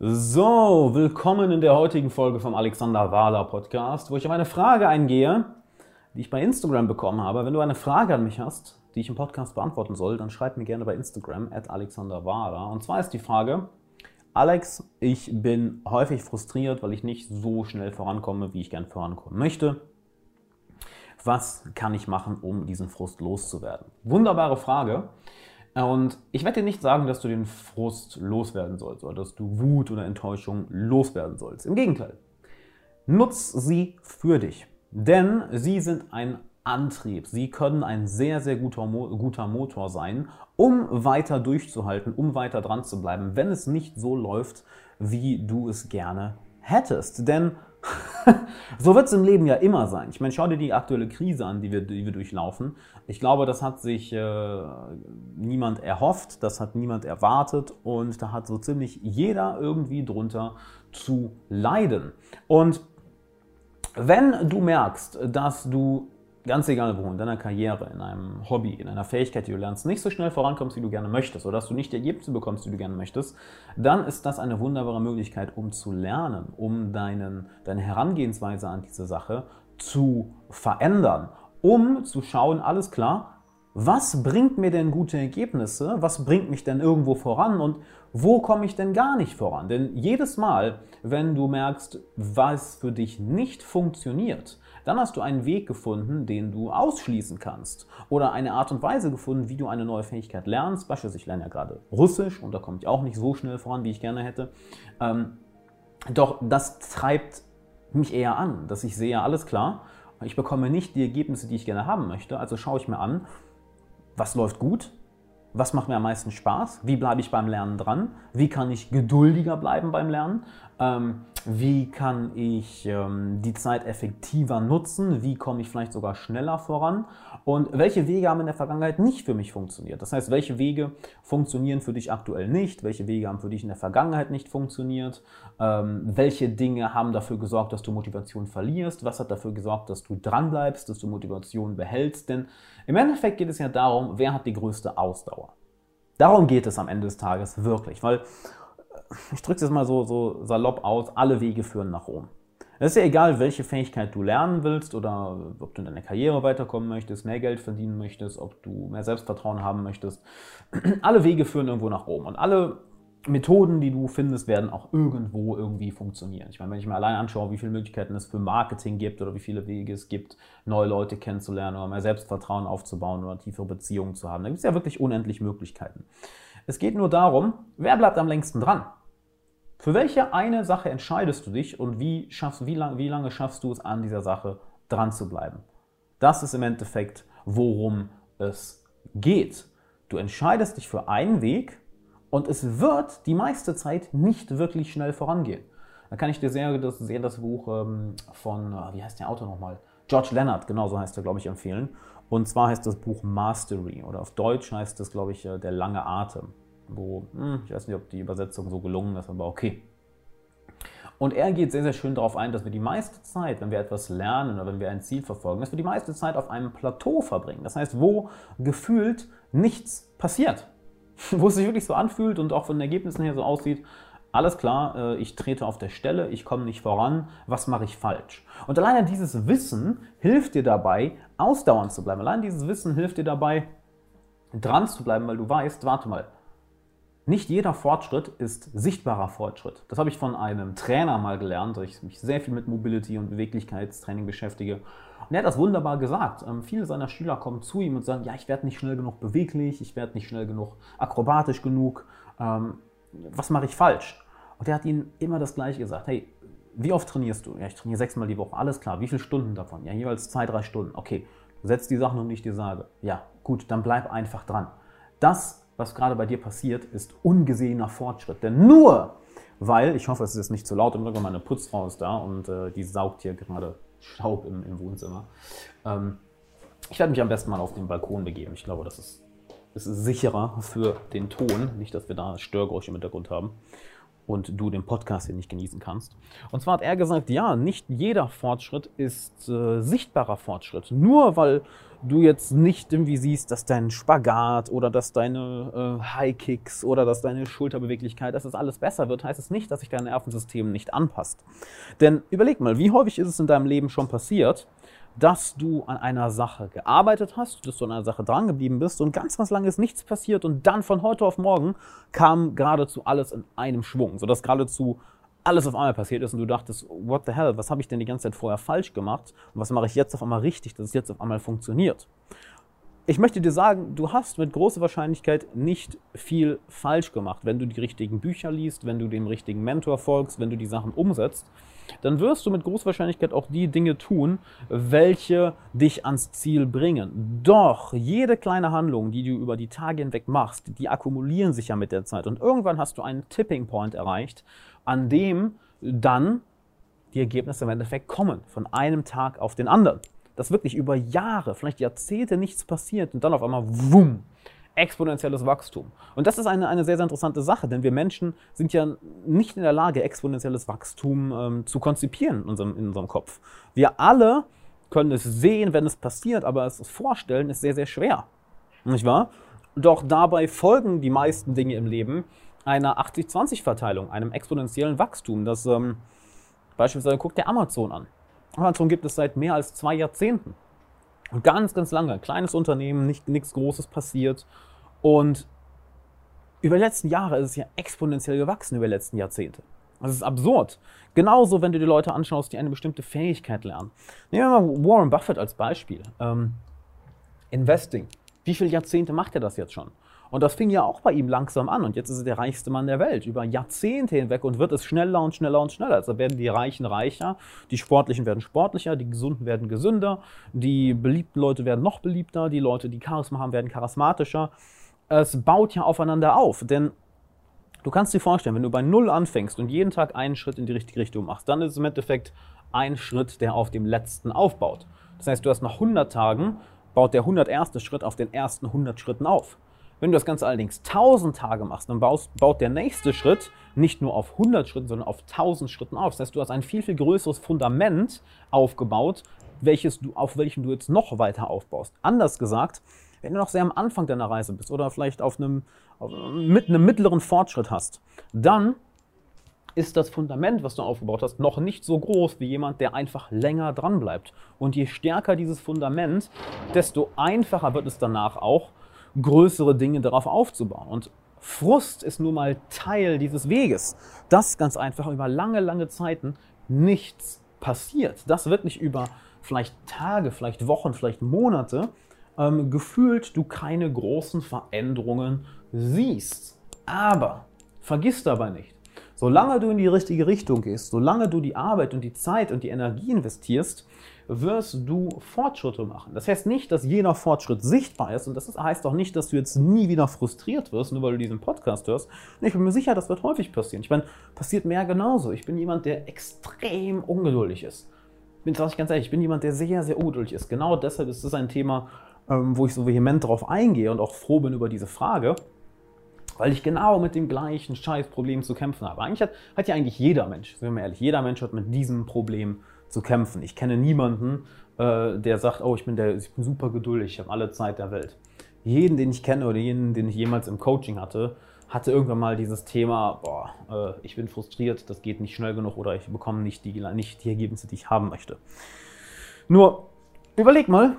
So, willkommen in der heutigen Folge vom Alexander Wahler Podcast, wo ich auf eine Frage eingehe, die ich bei Instagram bekommen habe. Wenn du eine Frage an mich hast, die ich im Podcast beantworten soll, dann schreib mir gerne bei Instagram at Alexander Wahler. Und zwar ist die Frage, Alex, ich bin häufig frustriert, weil ich nicht so schnell vorankomme, wie ich gern vorankommen möchte. Was kann ich machen, um diesen Frust loszuwerden? Wunderbare Frage. Und ich werde dir nicht sagen, dass du den Frust loswerden sollst oder dass du Wut oder Enttäuschung loswerden sollst. Im Gegenteil. Nutz sie für dich. Denn sie sind ein Antrieb. Sie können ein sehr, sehr guter, guter Motor sein, um weiter durchzuhalten, um weiter dran zu bleiben, wenn es nicht so läuft, wie du es gerne hättest. Denn so wird es im Leben ja immer sein. Ich meine, schau dir die aktuelle Krise an, die wir, die wir durchlaufen. Ich glaube, das hat sich äh, niemand erhofft, das hat niemand erwartet und da hat so ziemlich jeder irgendwie drunter zu leiden. Und wenn du merkst, dass du ganz egal wo, in deiner Karriere, in einem Hobby, in einer Fähigkeit, die du lernst, nicht so schnell vorankommst, wie du gerne möchtest, oder dass du nicht die Ergebnisse bekommst, die du gerne möchtest, dann ist das eine wunderbare Möglichkeit, um zu lernen, um deinen, deine Herangehensweise an diese Sache zu verändern, um zu schauen, alles klar, was bringt mir denn gute Ergebnisse, was bringt mich denn irgendwo voran und wo komme ich denn gar nicht voran? Denn jedes Mal, wenn du merkst, was für dich nicht funktioniert, dann hast du einen Weg gefunden, den du ausschließen kannst. Oder eine Art und Weise gefunden, wie du eine neue Fähigkeit lernst. Beispielsweise, ich lerne ja gerade Russisch und da komme ich auch nicht so schnell voran, wie ich gerne hätte. Ähm, doch das treibt mich eher an, dass ich sehe, alles klar, ich bekomme nicht die Ergebnisse, die ich gerne haben möchte. Also schaue ich mir an, was läuft gut, was macht mir am meisten Spaß, wie bleibe ich beim Lernen dran, wie kann ich geduldiger bleiben beim Lernen, ähm, wie kann ich ähm, die Zeit effektiver nutzen, wie komme ich vielleicht sogar schneller voran? Und welche Wege haben in der Vergangenheit nicht für mich funktioniert. Das heißt, welche Wege funktionieren für dich aktuell nicht, welche Wege haben für dich in der Vergangenheit nicht funktioniert, ähm, welche Dinge haben dafür gesorgt, dass du Motivation verlierst, was hat dafür gesorgt, dass du dranbleibst, dass du Motivation behältst, denn im Endeffekt geht es ja darum, wer hat die größte Ausdauer. Darum geht es am Ende des Tages wirklich, weil ich drücke es jetzt mal so, so salopp aus, alle Wege führen nach Rom. Es ist ja egal, welche Fähigkeit du lernen willst oder ob du in deiner Karriere weiterkommen möchtest, mehr Geld verdienen möchtest, ob du mehr Selbstvertrauen haben möchtest. Alle Wege führen irgendwo nach Rom und alle Methoden, die du findest, werden auch irgendwo irgendwie funktionieren. Ich meine, wenn ich mir allein anschaue, wie viele Möglichkeiten es für Marketing gibt oder wie viele Wege es gibt, neue Leute kennenzulernen oder mehr Selbstvertrauen aufzubauen oder tiefere Beziehungen zu haben, da gibt es ja wirklich unendlich Möglichkeiten. Es geht nur darum, wer bleibt am längsten dran? Für welche eine Sache entscheidest du dich und wie, schaffst, wie, lang, wie lange schaffst du es an dieser Sache dran zu bleiben? Das ist im Endeffekt, worum es geht. Du entscheidest dich für einen Weg und es wird die meiste Zeit nicht wirklich schnell vorangehen. Da kann ich dir sehr das, sehr das Buch ähm, von, äh, wie heißt der Autor nochmal? George Leonard, genau so heißt er, glaube ich, empfehlen. Und zwar heißt das Buch Mastery oder auf Deutsch heißt es, glaube ich, äh, Der lange Atem wo, hm, ich weiß nicht, ob die Übersetzung so gelungen ist, aber okay. Und er geht sehr, sehr schön darauf ein, dass wir die meiste Zeit, wenn wir etwas lernen oder wenn wir ein Ziel verfolgen, dass wir die meiste Zeit auf einem Plateau verbringen. Das heißt, wo gefühlt nichts passiert. wo es sich wirklich so anfühlt und auch von den Ergebnissen her so aussieht, alles klar, äh, ich trete auf der Stelle, ich komme nicht voran, was mache ich falsch? Und alleine dieses Wissen hilft dir dabei, ausdauernd zu bleiben. Allein dieses Wissen hilft dir dabei, dran zu bleiben, weil du weißt, warte mal, nicht jeder Fortschritt ist sichtbarer Fortschritt. Das habe ich von einem Trainer mal gelernt, weil ich mich sehr viel mit Mobility und Beweglichkeitstraining beschäftige. Und er hat das wunderbar gesagt. Ähm, viele seiner Schüler kommen zu ihm und sagen, ja, ich werde nicht schnell genug beweglich, ich werde nicht schnell genug akrobatisch genug. Ähm, was mache ich falsch? Und er hat ihnen immer das Gleiche gesagt. Hey, wie oft trainierst du? Ja, ich trainiere sechsmal die Woche. Alles klar. Wie viele Stunden davon? Ja, jeweils zwei, drei Stunden. Okay, du setzt die Sachen um, die ich dir sage. Ja, gut, dann bleib einfach dran. Das was gerade bei dir passiert, ist ungesehener Fortschritt. Denn nur weil, ich hoffe, es ist nicht zu laut, im Rücken meine Putzfrau ist da und äh, die saugt hier gerade Staub im, im Wohnzimmer. Ähm, ich werde mich am besten mal auf den Balkon begeben. Ich glaube, das ist, ist sicherer für den Ton. Nicht, dass wir da Störgeräusche im Hintergrund haben. Und du den Podcast hier nicht genießen kannst. Und zwar hat er gesagt, ja, nicht jeder Fortschritt ist äh, sichtbarer Fortschritt. Nur weil du jetzt nicht irgendwie siehst, dass dein Spagat oder dass deine äh, High Kicks oder dass deine Schulterbeweglichkeit, dass das alles besser wird, heißt es nicht, dass sich dein Nervensystem nicht anpasst. Denn überleg mal, wie häufig ist es in deinem Leben schon passiert, dass du an einer Sache gearbeitet hast, dass du an einer Sache drangeblieben bist und ganz was lange ist nichts passiert und dann von heute auf morgen kam geradezu alles in einem Schwung, sodass geradezu alles auf einmal passiert ist und du dachtest, what the hell, was habe ich denn die ganze Zeit vorher falsch gemacht und was mache ich jetzt auf einmal richtig, dass es jetzt auf einmal funktioniert. Ich möchte dir sagen, du hast mit großer Wahrscheinlichkeit nicht viel falsch gemacht, wenn du die richtigen Bücher liest, wenn du dem richtigen Mentor folgst, wenn du die Sachen umsetzt dann wirst du mit großer Wahrscheinlichkeit auch die Dinge tun, welche dich ans Ziel bringen. Doch jede kleine Handlung, die du über die Tage hinweg machst, die akkumulieren sich ja mit der Zeit. Und irgendwann hast du einen Tipping Point erreicht, an dem dann die Ergebnisse im Endeffekt kommen, von einem Tag auf den anderen. Dass wirklich über Jahre, vielleicht Jahrzehnte nichts passiert und dann auf einmal, wumm, exponentielles Wachstum. Und das ist eine, eine sehr, sehr interessante Sache, denn wir Menschen sind ja nicht in der Lage, exponentielles Wachstum ähm, zu konzipieren in unserem, in unserem Kopf. Wir alle können es sehen, wenn es passiert, aber es vorstellen ist sehr, sehr schwer. Nicht wahr? Doch dabei folgen die meisten Dinge im Leben einer 80-20-Verteilung, einem exponentiellen Wachstum. Das ähm, beispielsweise guckt der Amazon an. Amazon gibt es seit mehr als zwei Jahrzehnten. Und ganz, ganz lange, ein kleines Unternehmen, nicht, nichts Großes passiert. Und über die letzten Jahre ist es ja exponentiell gewachsen, über die letzten Jahrzehnte. Das ist absurd. Genauso, wenn du die Leute anschaust, die eine bestimmte Fähigkeit lernen. Nehmen wir mal Warren Buffett als Beispiel. Ähm, Investing. Wie viele Jahrzehnte macht er das jetzt schon? Und das fing ja auch bei ihm langsam an. Und jetzt ist er der reichste Mann der Welt über Jahrzehnte hinweg und wird es schneller und schneller und schneller. Also werden die Reichen reicher, die Sportlichen werden sportlicher, die Gesunden werden gesünder, die beliebten Leute werden noch beliebter, die Leute, die Charisma haben, werden charismatischer. Es baut ja aufeinander auf. Denn du kannst dir vorstellen, wenn du bei Null anfängst und jeden Tag einen Schritt in die richtige Richtung machst, dann ist es im Endeffekt ein Schritt, der auf dem letzten aufbaut. Das heißt, du hast nach 100 Tagen, baut der 101. Schritt auf den ersten 100 Schritten auf. Wenn du das Ganze allerdings 1000 Tage machst, dann baust, baut der nächste Schritt nicht nur auf 100 Schritten, sondern auf 1000 Schritten auf. Das heißt, du hast ein viel, viel größeres Fundament aufgebaut, welches du, auf welchem du jetzt noch weiter aufbaust. Anders gesagt, wenn du noch sehr am Anfang deiner Reise bist oder vielleicht auf einem, auf, mit einem mittleren Fortschritt hast, dann ist das Fundament, was du aufgebaut hast, noch nicht so groß wie jemand, der einfach länger dran bleibt. Und je stärker dieses Fundament, desto einfacher wird es danach auch, größere Dinge darauf aufzubauen. Und Frust ist nun mal Teil dieses Weges, dass ganz einfach über lange, lange Zeiten nichts passiert. Dass wirklich über vielleicht Tage, vielleicht Wochen, vielleicht Monate ähm, gefühlt du keine großen Veränderungen siehst. Aber vergiss dabei nicht, solange du in die richtige Richtung gehst, solange du die Arbeit und die Zeit und die Energie investierst, wirst du Fortschritte machen. Das heißt nicht, dass jeder Fortschritt sichtbar ist und das heißt auch nicht, dass du jetzt nie wieder frustriert wirst, nur weil du diesen Podcast hörst. Ich bin mir sicher, das wird häufig passieren. Ich meine, passiert mehr genauso. Ich bin jemand, der extrem ungeduldig ist. Bin, sag ich ganz ehrlich, ich bin jemand, der sehr, sehr ungeduldig ist. Genau deshalb ist das ein Thema, ähm, wo ich so vehement darauf eingehe und auch froh bin über diese Frage weil ich genau mit dem gleichen Scheißproblem zu kämpfen habe. Eigentlich hat, hat ja eigentlich jeder Mensch, sind wir mal ehrlich, jeder Mensch hat mit diesem Problem zu kämpfen. Ich kenne niemanden, äh, der sagt, oh, ich bin, der, ich bin super geduldig, ich habe alle Zeit der Welt. Jeden, den ich kenne oder jeden, den ich jemals im Coaching hatte, hatte irgendwann mal dieses Thema, boah, äh, ich bin frustriert, das geht nicht schnell genug oder ich bekomme nicht die, nicht die Ergebnisse, die ich haben möchte. Nur, überleg mal,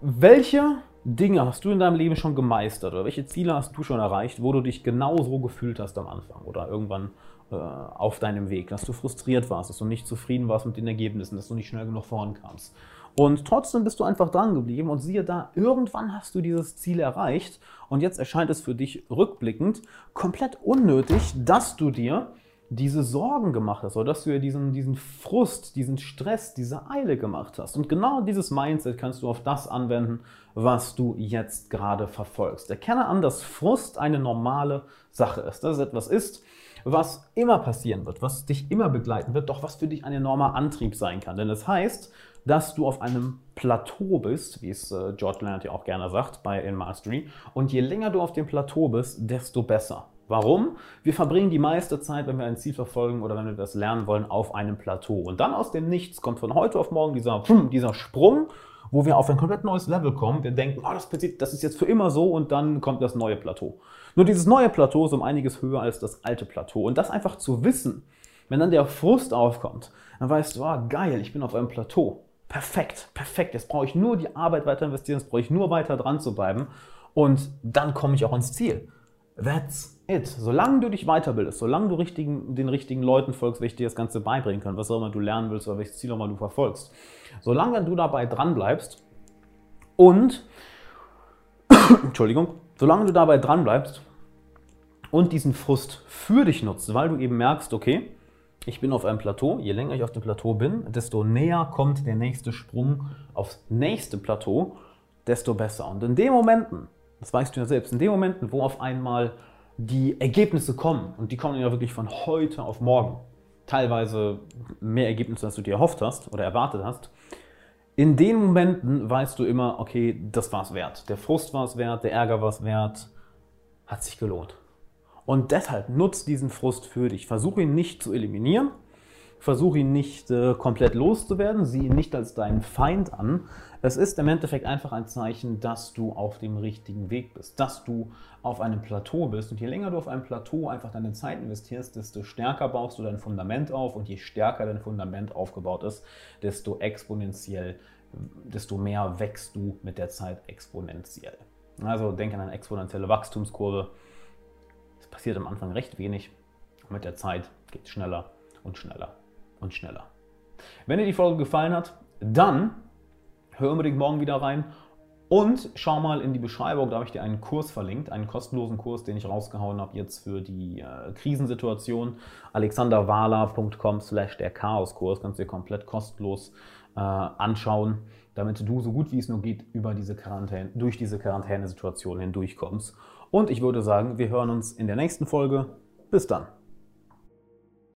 welche Dinge hast du in deinem Leben schon gemeistert oder welche Ziele hast du schon erreicht, wo du dich genauso gefühlt hast am Anfang oder irgendwann äh, auf deinem Weg, dass du frustriert warst, dass du nicht zufrieden warst mit den Ergebnissen, dass du nicht schnell genug vorankamst. Und trotzdem bist du einfach dran geblieben und siehe da, irgendwann hast du dieses Ziel erreicht und jetzt erscheint es für dich rückblickend komplett unnötig, dass du dir diese Sorgen gemacht hast oder dass du dir diesen, diesen Frust, diesen Stress, diese Eile gemacht hast. Und genau dieses Mindset kannst du auf das anwenden, was du jetzt gerade verfolgst. Erkenne an, dass Frust eine normale Sache ist, dass es etwas ist, was immer passieren wird, was dich immer begleiten wird, doch was für dich ein enormer Antrieb sein kann. Denn es das heißt, dass du auf einem Plateau bist, wie es äh, George Leonard ja auch gerne sagt bei In Mastery. Und je länger du auf dem Plateau bist, desto besser. Warum? Wir verbringen die meiste Zeit, wenn wir ein Ziel verfolgen oder wenn wir das lernen wollen, auf einem Plateau. Und dann aus dem Nichts kommt von heute auf morgen dieser, dieser Sprung, wo wir auf ein komplett neues Level kommen. Wir denken, oh, das, das ist jetzt für immer so und dann kommt das neue Plateau. Nur dieses neue Plateau ist um einiges höher als das alte Plateau. Und das einfach zu wissen, wenn dann der Frust aufkommt, dann weißt du, oh, geil, ich bin auf einem Plateau. Perfekt, perfekt. Jetzt brauche ich nur die Arbeit weiter investieren, jetzt brauche ich nur weiter dran zu bleiben und dann komme ich auch ans Ziel. That's it. Solange du dich weiterbildest, solange du richtigen, den richtigen Leuten folgst, welche dir das Ganze beibringen können, was auch immer du lernen willst oder welches Ziel auch immer du verfolgst, solange du dabei dran bleibst und, Entschuldigung, solange du dabei dran und diesen Frust für dich nutzt, weil du eben merkst, okay, ich bin auf einem Plateau. Je länger ich auf dem Plateau bin, desto näher kommt der nächste Sprung aufs nächste Plateau, desto besser. Und in den Momenten, das weißt du ja selbst, in den Momenten, wo auf einmal die Ergebnisse kommen, und die kommen ja wirklich von heute auf morgen, teilweise mehr Ergebnisse, als du dir erhofft hast oder erwartet hast, in den Momenten weißt du immer, okay, das war es wert. Der Frust war es wert, der Ärger war es wert, hat sich gelohnt. Und deshalb nutzt diesen Frust für dich. Versuche ihn nicht zu eliminieren. Versuche ihn nicht äh, komplett loszuwerden. Sieh ihn nicht als deinen Feind an. Es ist im Endeffekt einfach ein Zeichen, dass du auf dem richtigen Weg bist, dass du auf einem Plateau bist. Und je länger du auf einem Plateau einfach deine Zeit investierst, desto stärker baust du dein Fundament auf. Und je stärker dein Fundament aufgebaut ist, desto exponentiell, desto mehr wächst du mit der Zeit exponentiell. Also denk an eine exponentielle Wachstumskurve passiert am Anfang recht wenig. Mit der Zeit geht es schneller und schneller und schneller. Wenn dir die Folge gefallen hat, dann hör unbedingt morgen wieder rein und schau mal in die Beschreibung, da habe ich dir einen Kurs verlinkt, einen kostenlosen Kurs, den ich rausgehauen habe jetzt für die äh, Krisensituation. alexanderwala.com slash der Chaoskurs kannst du dir komplett kostenlos äh, anschauen, damit du so gut wie es nur geht über diese Quarantäne, durch diese Quarantänesituation hindurchkommst. Und ich würde sagen, wir hören uns in der nächsten Folge. Bis dann.